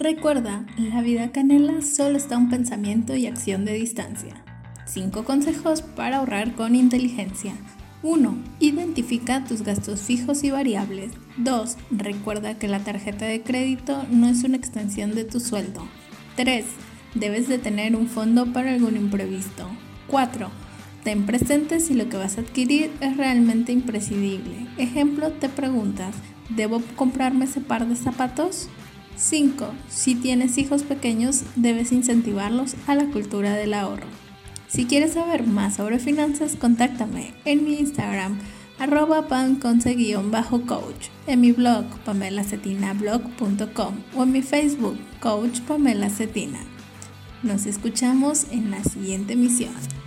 Recuerda, la vida canela solo está un pensamiento y acción de distancia. 5 consejos para ahorrar con inteligencia. 1. Identifica tus gastos fijos y variables. 2. Recuerda que la tarjeta de crédito no es una extensión de tu sueldo. 3. Debes de tener un fondo para algún imprevisto. 4. Ten presente si lo que vas a adquirir es realmente imprescindible. Ejemplo, te preguntas, ¿debo comprarme ese par de zapatos? 5. Si tienes hijos pequeños, debes incentivarlos a la cultura del ahorro. Si quieres saber más sobre finanzas, contáctame en mi Instagram arroba panconce-coach, en mi blog pamelasetinablog.com o en mi Facebook Coach Pamela Cetina. Nos escuchamos en la siguiente emisión.